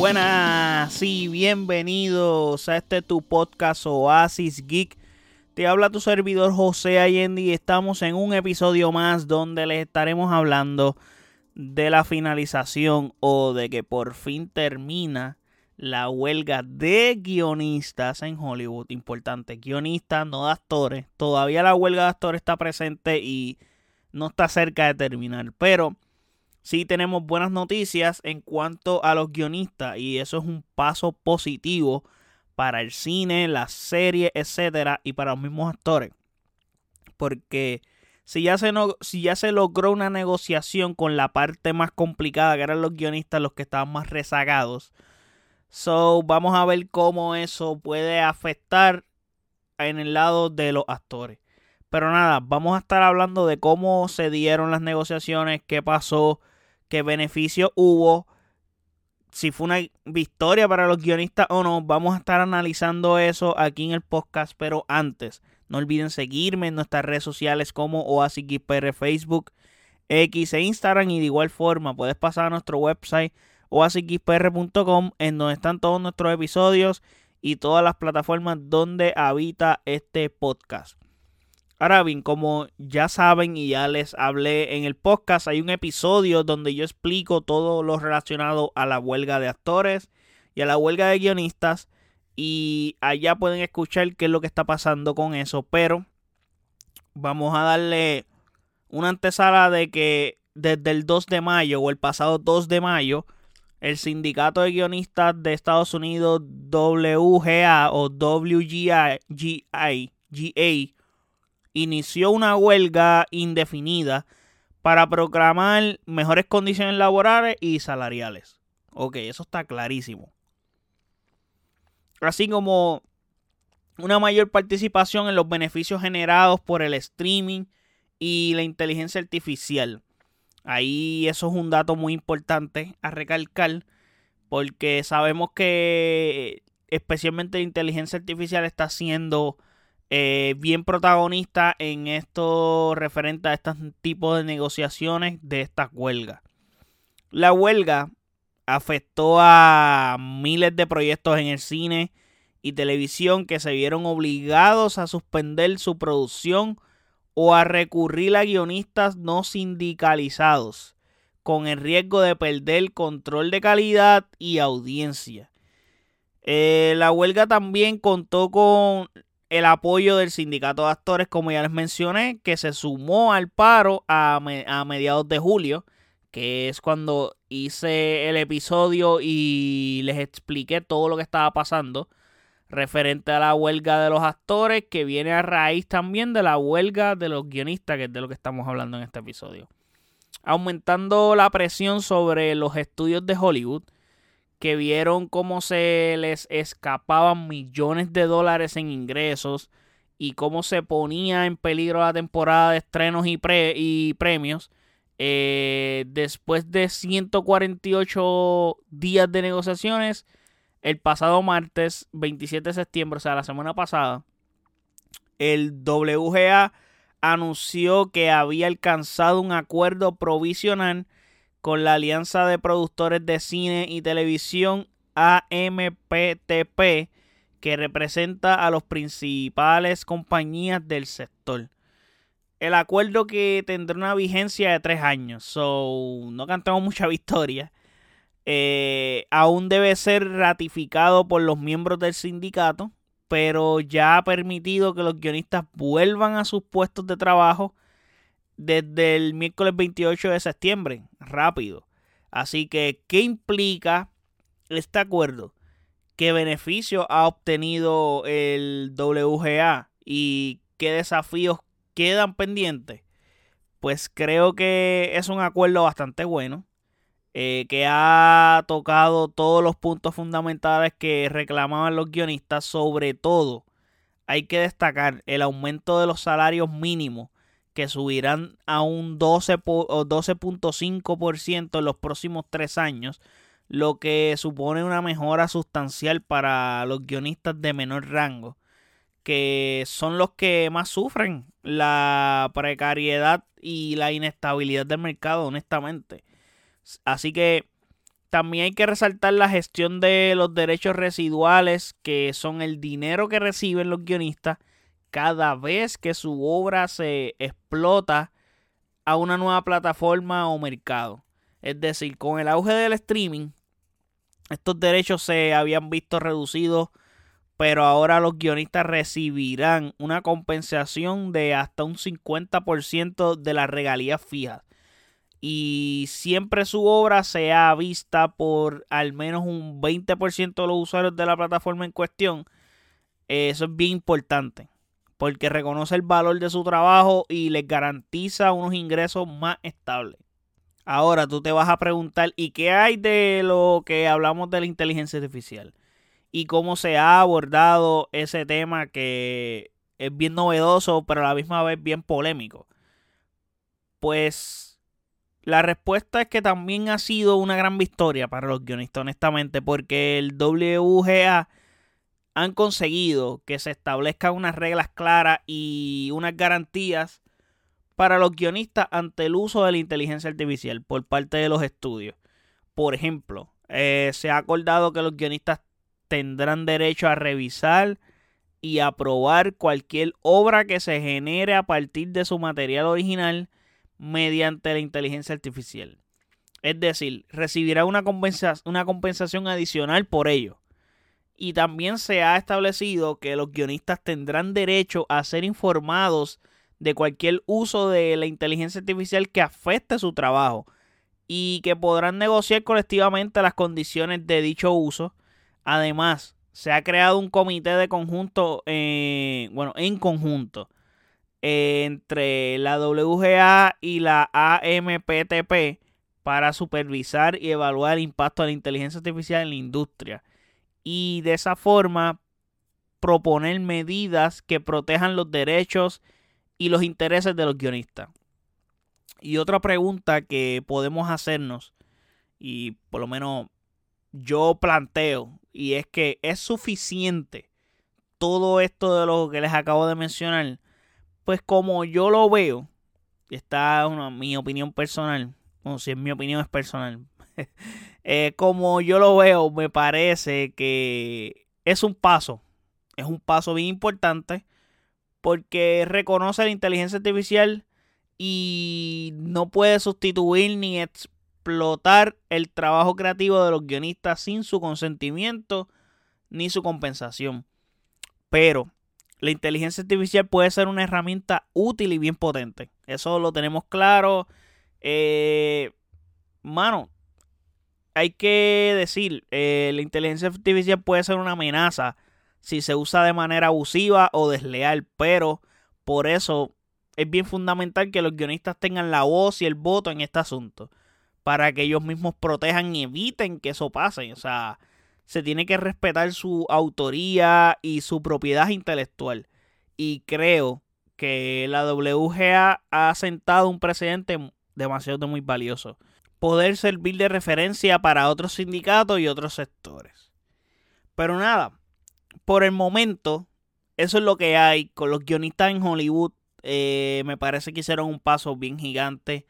Buenas y bienvenidos a este tu podcast Oasis Geek. Te habla tu servidor José Allende y estamos en un episodio más donde les estaremos hablando de la finalización o de que por fin termina la huelga de guionistas en Hollywood. Importante, guionistas, no de actores. Todavía la huelga de actores está presente y no está cerca de terminar. Pero sí tenemos buenas noticias en cuanto a los guionistas y eso es un paso positivo para el cine, las series, etcétera, y para los mismos actores. Porque si ya, se no, si ya se logró una negociación con la parte más complicada, que eran los guionistas los que estaban más rezagados, so vamos a ver cómo eso puede afectar en el lado de los actores. Pero nada, vamos a estar hablando de cómo se dieron las negociaciones, qué pasó, qué beneficio hubo, si fue una victoria para los guionistas o no. Vamos a estar analizando eso aquí en el podcast, pero antes, no olviden seguirme en nuestras redes sociales como OasisGPR Facebook, X e Instagram y de igual forma puedes pasar a nuestro website oasisxpr.com en donde están todos nuestros episodios y todas las plataformas donde habita este podcast. Ahora bien, como ya saben y ya les hablé en el podcast, hay un episodio donde yo explico todo lo relacionado a la huelga de actores y a la huelga de guionistas. Y allá pueden escuchar qué es lo que está pasando con eso. Pero vamos a darle una antesala de que desde el 2 de mayo o el pasado 2 de mayo, el sindicato de guionistas de Estados Unidos WGA o WGA inició una huelga indefinida para proclamar mejores condiciones laborales y salariales. Ok, eso está clarísimo. Así como una mayor participación en los beneficios generados por el streaming y la inteligencia artificial. Ahí eso es un dato muy importante a recalcar porque sabemos que especialmente la inteligencia artificial está siendo eh, bien protagonista en esto referente a este tipo de negociaciones de estas huelgas. La huelga afectó a miles de proyectos en el cine y televisión que se vieron obligados a suspender su producción o a recurrir a guionistas no sindicalizados, con el riesgo de perder control de calidad y audiencia. Eh, la huelga también contó con el apoyo del sindicato de actores, como ya les mencioné, que se sumó al paro a, mediados de julio, que es cuando hice el episodio y les expliqué todo lo que estaba pasando referente a la huelga de los actores, que viene a raíz también de la huelga de los guionistas, que es de lo que estamos hablando en este episodio. Aumentando la presión sobre los estudios de Hollywood, que vieron cómo se les escapaban millones de dólares en ingresos y cómo se ponía en peligro la temporada de estrenos y, y premios. Eh, después de 148 días de negociaciones, el pasado martes 27 de septiembre, o sea, la semana pasada, el WGA anunció que había alcanzado un acuerdo provisional con la Alianza de Productores de Cine y Televisión AMPTP, que representa a las principales compañías del sector. El acuerdo que tendrá una vigencia de tres años, so no cantamos mucha victoria. Eh, aún debe ser ratificado por los miembros del sindicato, pero ya ha permitido que los guionistas vuelvan a sus puestos de trabajo desde el miércoles 28 de septiembre. Rápido. Así que, ¿qué implica este acuerdo? ¿Qué beneficio ha obtenido el WGA? ¿Y qué desafíos quedan pendientes? Pues creo que es un acuerdo bastante bueno. Eh, que ha tocado todos los puntos fundamentales que reclamaban los guionistas. Sobre todo, hay que destacar el aumento de los salarios mínimos que subirán a un 12.5% en los próximos tres años, lo que supone una mejora sustancial para los guionistas de menor rango, que son los que más sufren la precariedad y la inestabilidad del mercado, honestamente. Así que También hay que resaltar la gestión de los derechos residuales, que son el dinero que reciben los guionistas cada vez que su obra se explota a una nueva plataforma o mercado. Es decir, con el auge del streaming, estos derechos se habían visto reducidos, pero ahora los guionistas recibirán una compensación de hasta un 50% de las regalías fijas y siempre su obra sea vista por al menos un 20% de los usuarios de la plataforma en cuestión, eso es bien importante porque reconoce el valor de su trabajo y les garantiza unos ingresos más estables. Ahora tú te vas a preguntar, ¿y qué hay de lo que hablamos de la inteligencia artificial? Y cómo se ha abordado ese tema que es bien novedoso, pero a la misma vez bien polémico. Pues la respuesta es que también ha sido una gran victoria para los guionistas, honestamente, porque el WGA han conseguido que se establezcan unas reglas claras y unas garantías para los guionistas ante el uso de la inteligencia artificial por parte de los estudios. Por ejemplo, eh, se ha acordado que los guionistas tendrán derecho a revisar y aprobar cualquier obra que se genere a partir de su material original mediante la inteligencia artificial. Es decir, recibirá una, una compensación adicional por ello. Y también se ha establecido que los guionistas tendrán derecho a ser informados de cualquier uso de la inteligencia artificial que afecte su trabajo y que podrán negociar colectivamente las condiciones de dicho uso. Además, se ha creado un comité de conjunto, eh, bueno, en conjunto, entre la WGA y la AMPTP para supervisar y evaluar el impacto de la inteligencia artificial en la industria y de esa forma proponer medidas que protejan los derechos y los intereses de los guionistas. Y otra pregunta que podemos hacernos, y por lo menos yo planteo, y es que es suficiente todo esto de lo que les acabo de mencionar pues como yo lo veo, está una, mi opinión personal, o si es mi opinión es personal, eh, como yo lo veo, me parece que es un paso, es un paso bien importante porque reconoce la inteligencia artificial y no puede sustituir ni explotar el trabajo creativo de los guionistas sin su consentimiento ni su compensación. Pero la inteligencia artificial puede ser una herramienta útil y bien potente. Eso lo tenemos claro. Eh, mano, hay que decir, eh, la inteligencia artificial puede ser una amenaza si se usa de manera abusiva o desleal, pero por eso es bien fundamental que los guionistas tengan la voz y el voto en este asunto, para que ellos mismos protejan y eviten que eso pase. O sea, se tiene que respetar su autoría y su propiedad intelectual. Y creo que la WGA ha sentado un precedente demasiado muy valioso. Poder servir de referencia para otros sindicatos y otros sectores. Pero nada, por el momento, eso es lo que hay con los guionistas en Hollywood. Eh, me parece que hicieron un paso bien gigante.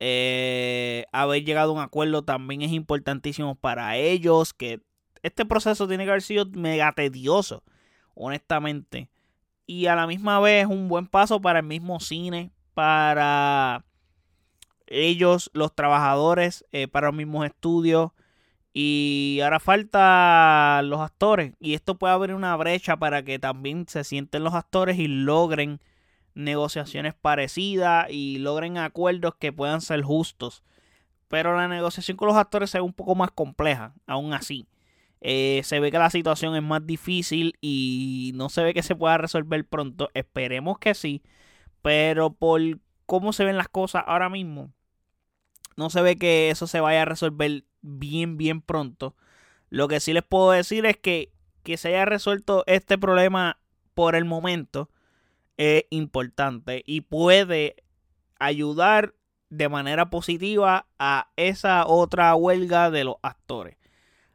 Eh, haber llegado a un acuerdo también es importantísimo para ellos, que este proceso tiene que haber sido mega tedioso, honestamente. Y a la misma vez un buen paso para el mismo cine, para ellos, los trabajadores, eh, para los mismos estudios. Y ahora falta los actores. Y esto puede abrir una brecha para que también se sienten los actores y logren negociaciones parecidas y logren acuerdos que puedan ser justos. Pero la negociación con los actores es un poco más compleja, aún así. Eh, se ve que la situación es más difícil y no se ve que se pueda resolver pronto. Esperemos que sí. Pero por cómo se ven las cosas ahora mismo, no se ve que eso se vaya a resolver bien, bien pronto. Lo que sí les puedo decir es que que se haya resuelto este problema por el momento es importante y puede ayudar de manera positiva a esa otra huelga de los actores.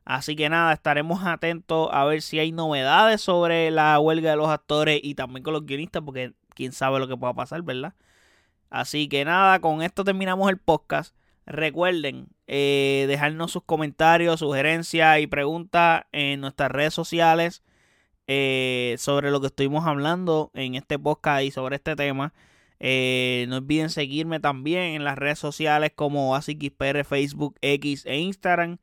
Así que nada, estaremos atentos a ver si hay novedades sobre la huelga de los actores y también con los guionistas, porque quién sabe lo que pueda pasar, ¿verdad? Así que nada, con esto terminamos el podcast. Recuerden eh, dejarnos sus comentarios, sugerencias y preguntas en nuestras redes sociales eh, sobre lo que estuvimos hablando en este podcast y sobre este tema. Eh, no olviden seguirme también en las redes sociales como AsiXPR, Facebook, X e Instagram.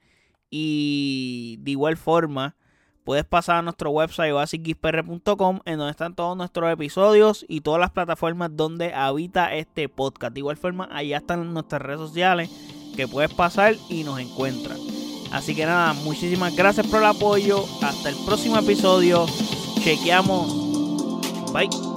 Y de igual forma, puedes pasar a nuestro website basicxpr.com en donde están todos nuestros episodios y todas las plataformas donde habita este podcast. De igual forma, allá están nuestras redes sociales que puedes pasar y nos encuentras. Así que nada, muchísimas gracias por el apoyo. Hasta el próximo episodio. Chequeamos. Bye.